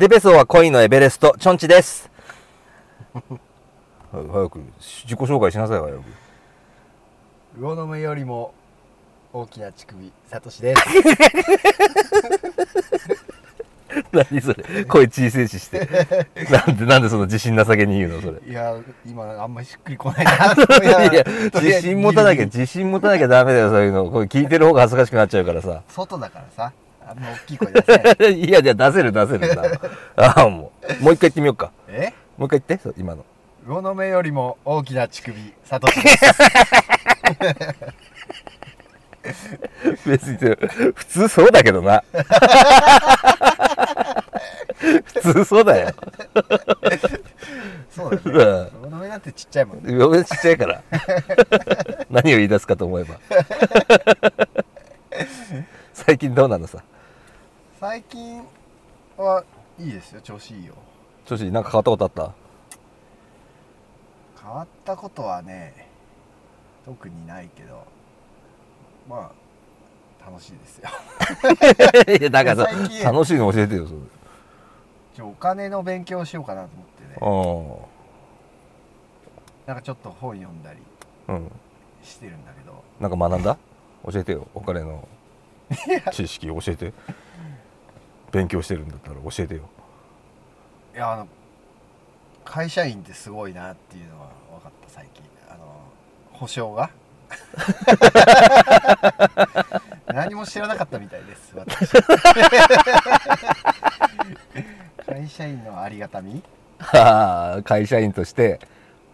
デベソは恋のエベレスト、チョンチです。早く、自己紹介しなさい、早く。魚の目よりも大きな乳首サトシです 何それ？声小せいしして。なんで、なんでその自信なさげに言うの、それ？いや今あんまりしっくりこないないや、自信持たなきゃ、自信持たなきゃダメだよ、そういうの。これ聞いてる方が恥ずかしくなっちゃうからさ。外だからさあんま大きい声出せない いや、じゃあ出せる出せるな。ああ、もう。もう一回言ってみようか。え？もう一回言って、今の。魚の目よりも大きな乳首サトシです別に、普通そうだけどな。普通そうだよ。そうだねうん魚の目なんてちっちゃいもんね俺ちっちゃいから。何を言い出すかと思えば。最近どうなのさ？最近はいいですよ調子いいよ調子いい？なんか変わったことあった？変わったことはね特にないけどまあ楽しいですよいや、だから最近さ、楽しいの教えてよ、それ。ちょお金の勉強をしようかなと思ってねうなんかちょっと本読んだりん。うん。してるんだけどなんか学んだ？教えてよ、お金の知識教えて。勉強してるんだったら教えてよ。いやあの会社員ってすごいなっていうのは分かった最近。あの保証が？何も知らなかったみたいです私。会社員のありがたみ？は あ会社員として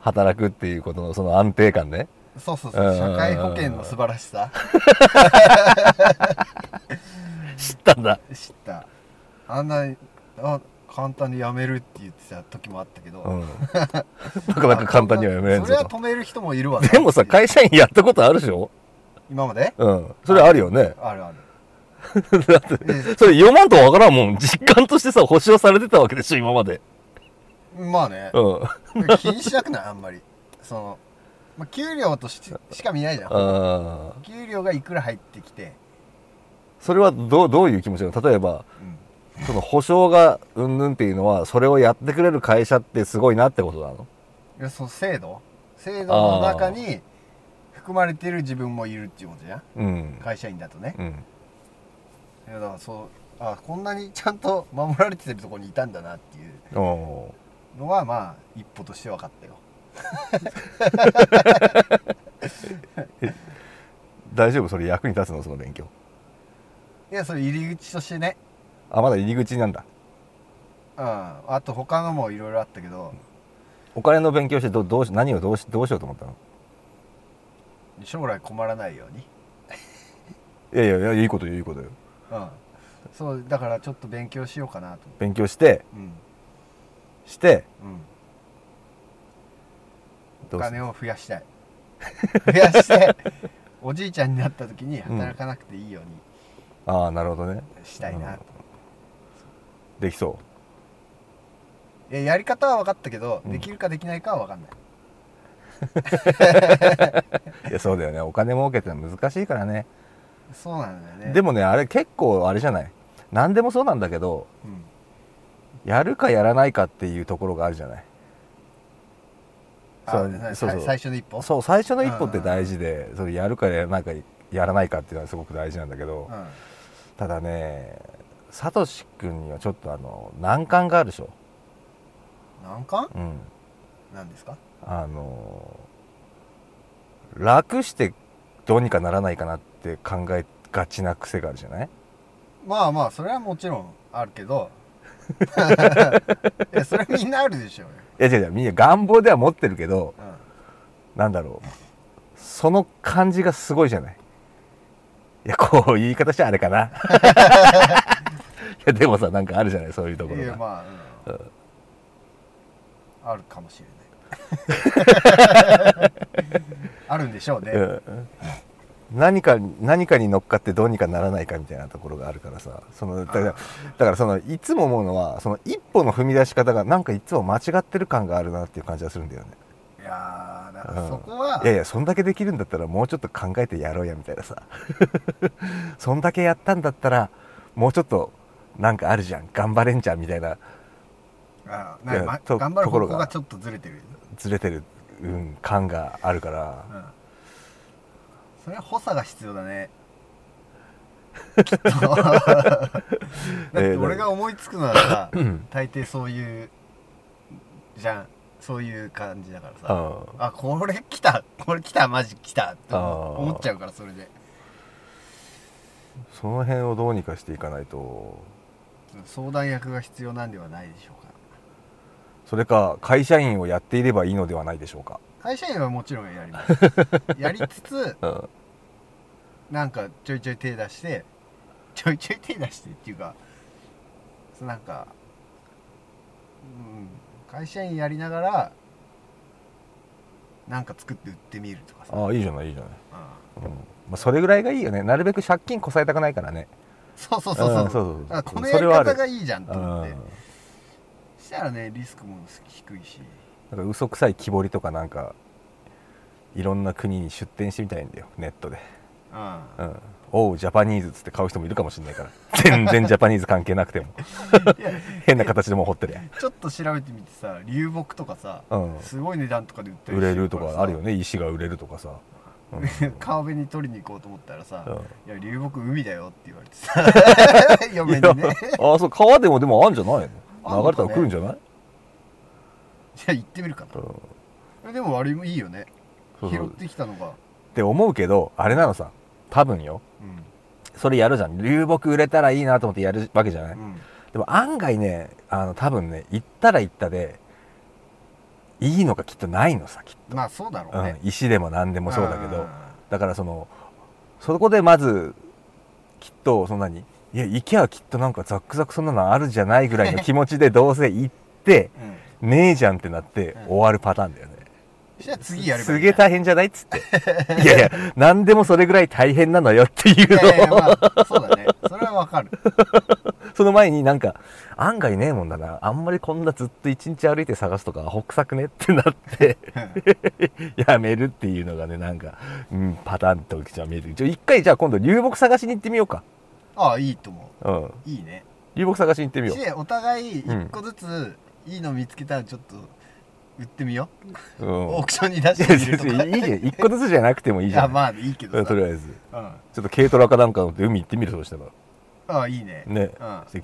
働くっていうことのその安定感ね。そうそうそう。社会保険の素晴らしさ。知ったんだ。知ったあんなあ簡単に辞めるって言ってた時もあったけど、うん。なかなか簡単にはやめれんそれは。止める人もいるわなでもさ、会社員やったことあるでしょ？今まで？うん。それあるよね。あるある だって、それ読まんとわからんもん。実感としてさ、保証されてたわけでしょ、今まで。まあねうん。気にしなくない？あんまりその、まあ、給料としてしか見ないじゃん。給料がいくら入ってきて、それはどう、どういう気持ちなの？例えば、うん、その保証がうんぬんっていうのは、それをやってくれる会社ってすごいなってことなの？いやその制度？制度の中に含まれてる自分もいるっていうことじゃん？うん。会社員だとね。うん。いやだからそうあこんなにちゃんと守られてるところにいたんだなっていう。のはまあ一歩として分かったよ。大丈夫？それ役に立つの？その勉強。いやそれ入り口としてねあ、まだ入り口なんだ。うん。あと他のもいろいろあったけど。お金の勉強してどどうし何をどうしどうしようと思ったの？将来困らないように。いやいやいやいいことよいいことよ。うん。そうだからちょっと勉強しようかなと。勉強して？うん。して？うん。どうすお金を増やしたい。増やして おじいちゃんになった時に働かなくていいようにああなるほどね。したいなと、できそいややり方は分かったけど、うん。できるかできないかは分かんない、う いやそうだよね。お金儲けってのは難しいからね。そうなんだよね。でもねあれ結構あれじゃない？何でもそうなんだけどうん。やるかやらないかっていうところがあるじゃない？あそうなそうそう。さ最初の一歩？そう最初の一歩って大事でそれやるかやらないかやらないかっていうのはすごく大事なんだけど、うん。ただねサトシ君にはちょっとあの難関があるでしょ、難関？うん、なんですか？あの楽してどうにかならないかなって考えがちな癖があるじゃない？まあまあそれはもちろんあるけど。いやそれみんなあるでしょうよ、いや違う違う。みんな願望では持ってるけどうん。なんだろう。その感じがすごいじゃない？いやこういう言い方しちゃあれかな。いやでもさなんかあるじゃないそういうところが。まあ、うん。あるかもしれない。あるんでしょうね、うん。何か何かに乗っかってどうにかならないかみたいなところがあるからさ。そのだからだからそのいつも思うのはその一歩の踏み出し方がなんかいつも間違ってる感があるなっていう感じがするんだよね。いやうん。そこは、いやいやそんだけできるんだったらもうちょっと考えてやろうやみたいなさ。そんだけやったんだったらもうちょっとなんかあるじゃん。頑張れんじゃんみたいな。あなんか頑張る方向がちょっとずれてる、ずれてる、うん、感があるから。うん、それは補佐が必要だね。きっと。だって俺が思いつくのはさ、うん。大抵そういうじゃんそういう感じだからさ、うん。あこれ来た これ来たマジ来た。って思っちゃうからそれで。その辺をどうにかしていかないと。相談役が必要なんではないでしょうか。それか会社員をやっていればいいのではないでしょうか、会社員はもちろんやります。やりつつうん、なんかちょいちょい手出してちょいちょい手出してっていうかなんかうん会社員やりながらなんか作って売ってみるとかさ、ああいいじゃないいいじゃない、うん。うん。まあ、それぐらいがいいよね。なるべく借金こさえたくないからね。そうそうそうそう,、うんそうそうだからこのやり方がいいじゃんとうん思って。そしたらねリスクも低いし。なんか嘘くさい木彫りとかなんかいろんな国に出店してみたいんだよ。ネットで。うん。うん。おうジャパニーズっつって買う人もいるかもしれないから。全然ジャパニーズ関係なくても 変な形でもう掘ってるやん。ちょっと調べてみてさ流木とかさ、うん。すごい値段とかで売ったり売れるとかあるよね。ね石が売れるとかさ、う ん川辺に取りに行こうと思ったらさ、うん。いや流木海だよって言われてさ。嫁にね。ああそう川でもでもあんじゃないあんのの流れたら来るんじゃない、じゃあ行ってみるかうん。なでもあれもいいよね。拾っそう。そうてきたのが。って思うけどあれなのさ多分よ。うん。それやるじゃん。流木売れたらいいなと思ってやるわけじゃない、うんでも案外ねあの多分ね行ったら行ったでいいのがきっとないのさきっまあそうだろと、うね。うん、石でも何でもそうだけど。ん。だからそのそこでまずきっとそんなにいや行きゃきっとなんかザックザクそんなのあるじゃないぐらいの気持ちでどうせ行ってうん。ねえじゃんってなってうん。終わるパターンだよね、そしたら次やればいすいげえ大変じゃないっつって。いやいや何でもそれぐらい大変なのよっていういやいやまあそうだね。それはわかるその前になんか案外ねえもんだな。あんまりこんなずっと一日歩いて探すとかほくさくねってなって やめるっていうのがねなんか、うん、パターンとじゃ見えてる一回じゃあ今度流木探しに行ってみようか。ああいいと思う。ん。ういいね。流木探しに行ってみよしお互いうん一個ずついいの見つけたらちょっと売ってみよう、うう、ん、オークションに出しいてみるいいじゃん一個ずつじゃなくてもいいじゃん。いやまあいいけどさ。とりあえず。うん。ちょっと軽トラかなんか乗って海行ってみるとしたらああいいね。ね。うん。それ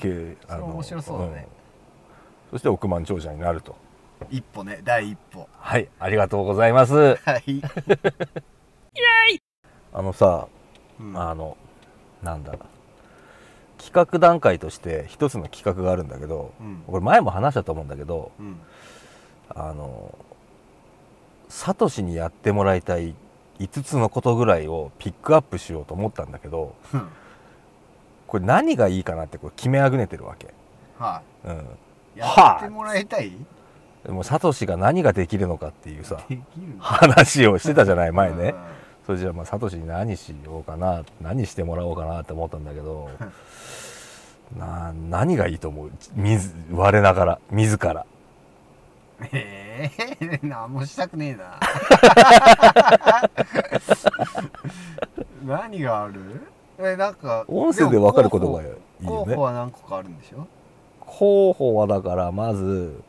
面白そうだね。ん。そして億万長者になると。一歩ね第一歩。はいありがとうございます。はい、あのさうん。あのなんだ。企画段階として一つの企画があるんだけどうん。これ前も話したと思うんだけどうん。あのサトシにやってもらいたい5つのことぐらいをピックアップしようと思ったんだけどうんこれ何がいいかなってこれ決めあぐねてるわけ、はうん、いやってもらいたい？でもサトシが何ができるのかっていうさ話をしてたじゃない前ね。うん。それじゃあまあサトシに何しようかな何してもらおうかなって思ったんだけどな何がいいと思う？自我ながら自ら。ええ何もしたくねえな。何がある？えなんか音声で分かることがいいよね。補は何個かあるんでしょ？候補はだからまず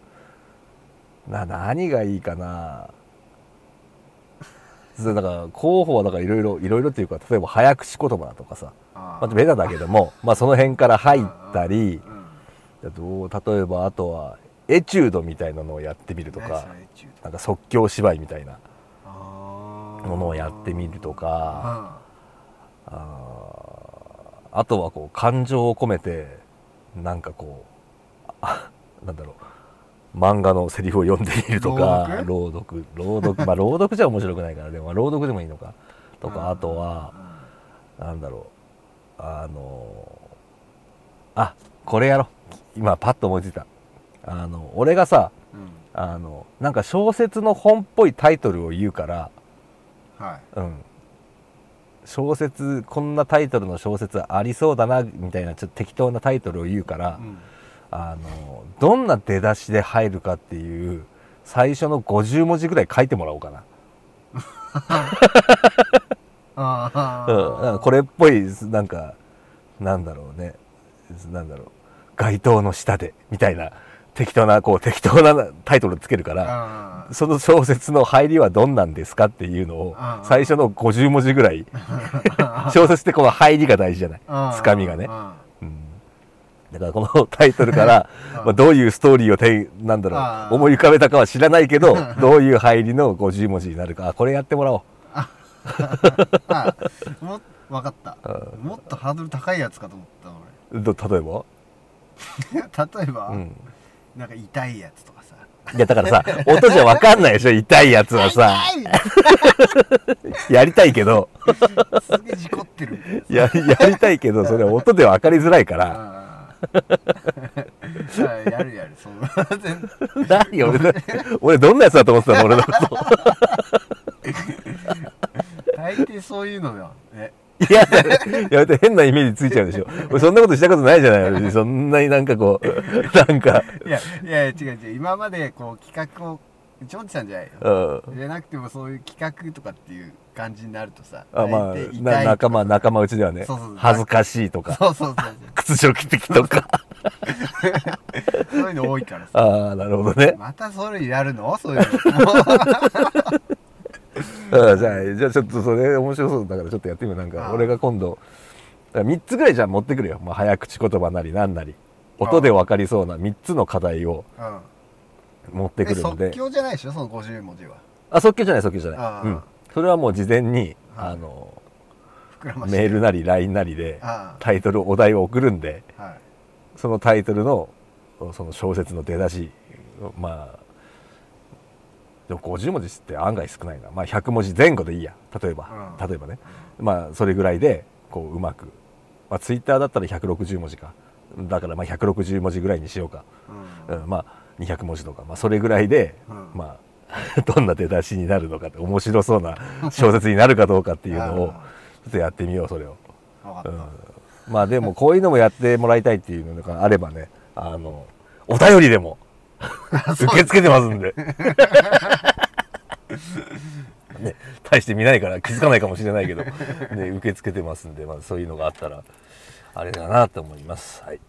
な何がいいかな。だから候補はだからいろいろいろいろっていうか例えば早口言葉だとかさ。あまあベタだけどもまあその辺から入ったりうん例えばあとはエチュードみたいなのをやってみるとかなんか即興芝居みたいなものをやってみるとかうん。あーあとはこう感情を込めてなんかこうあなんだろう。漫画のセリフを読んでみるとか朗読？朗読。まあ朗読じゃ面白くないからでもまあ朗読でもいいのか。とかあとはなんだろう。あのあこれやろう。今パッと思いついた。あの俺がさあのなんか小説の本っぽいタイトルを言うからはい。うん小説こんなタイトルの小説ありそうだなみたいなちょっと適当なタイトルを言うから、うん。あのどんな出だしで入るかっていう最初の50文字ぐらい書いてもらおうかな。これっぽいなんかなんだろうね。なんだろう。街灯の下でみたいな適当なこう適当なタイトルつけるからあその小説の入りはどんなんですかっていうのをうん最初の50文字ぐらい小説ってこの入りが大事じゃないあ。つかみがね。だからこのタイトルから、うんまあ、どういうストーリーをてなんだろあう思い浮かべたかは知らないけど どういう入りの50文字になるかあこれやってもらおう。あ。も分かった。うもっとハードル高いやつかと思ったど例えば、俺 例えば、うん、なんか痛いやつとかさ。いやだからさ音じゃ分かんないでしょ痛いやつはさ。やりたいけど。すげえ事故ってる。ややりたいけどそれ音で分かりづらいから。やるやるそう全然何俺だ俺どんなやつだと思ってたの俺のこと。大抵そういうのよ。ね いややめて変なイメージついちゃうでしょ。俺 そんなことしたことないじゃない。そんなになんかこう なんか。いやいや違う違う。今までこう企画をジョンチさんじゃないよ。うん。じゃなくてもそういう企画とかっていう感じになるとさあまあ仲間仲間内ではねそうそうそう。恥ずかしいとか。そうそうそう屈辱的とかそうそういうの多いからさ。ああなるほどね。またそれやるの？そういうのうんじゃあじゃあちょっとそれ面白そうだからちょっとやってみよう。なんか俺が今度3つぐらいじゃあ持ってくるよ、まあ、早口言葉なりなんなり。音で分かりそうな3つの課題をうん。持ってくえるので。即興じゃないでしょ？その50文字は。あ即興じゃない即興じゃない。うん。それはもう事前にはいあの膨らまして。メールなり LINE なりであタイトルお題を送るんであはい。そのタイトルのその小説の出だしまあでも50文字って案外少ないな。まあ100文字前後でいいや。例えば、うん。例えばね。まあそれぐらいでこううまく、まあ、ツイッターだったら160文字か。だからまあ160文字ぐらいにしようか、うん。うん、まあ200文字とか、まあ、それぐらいで、うん。まあ どんな出だしになるのかって面白そうな 小説になるかどうかっていうのをちょっとやってみようそれを。うん。まあでもこういうのもやってもらいたいっていうのがあればねあのお便りでも受け付けてますんで。ね、大して見ないから気づかないかもしれないけど、ね、受け付けてますんで、まあ、そういうのがあったらあれだなと思います。はい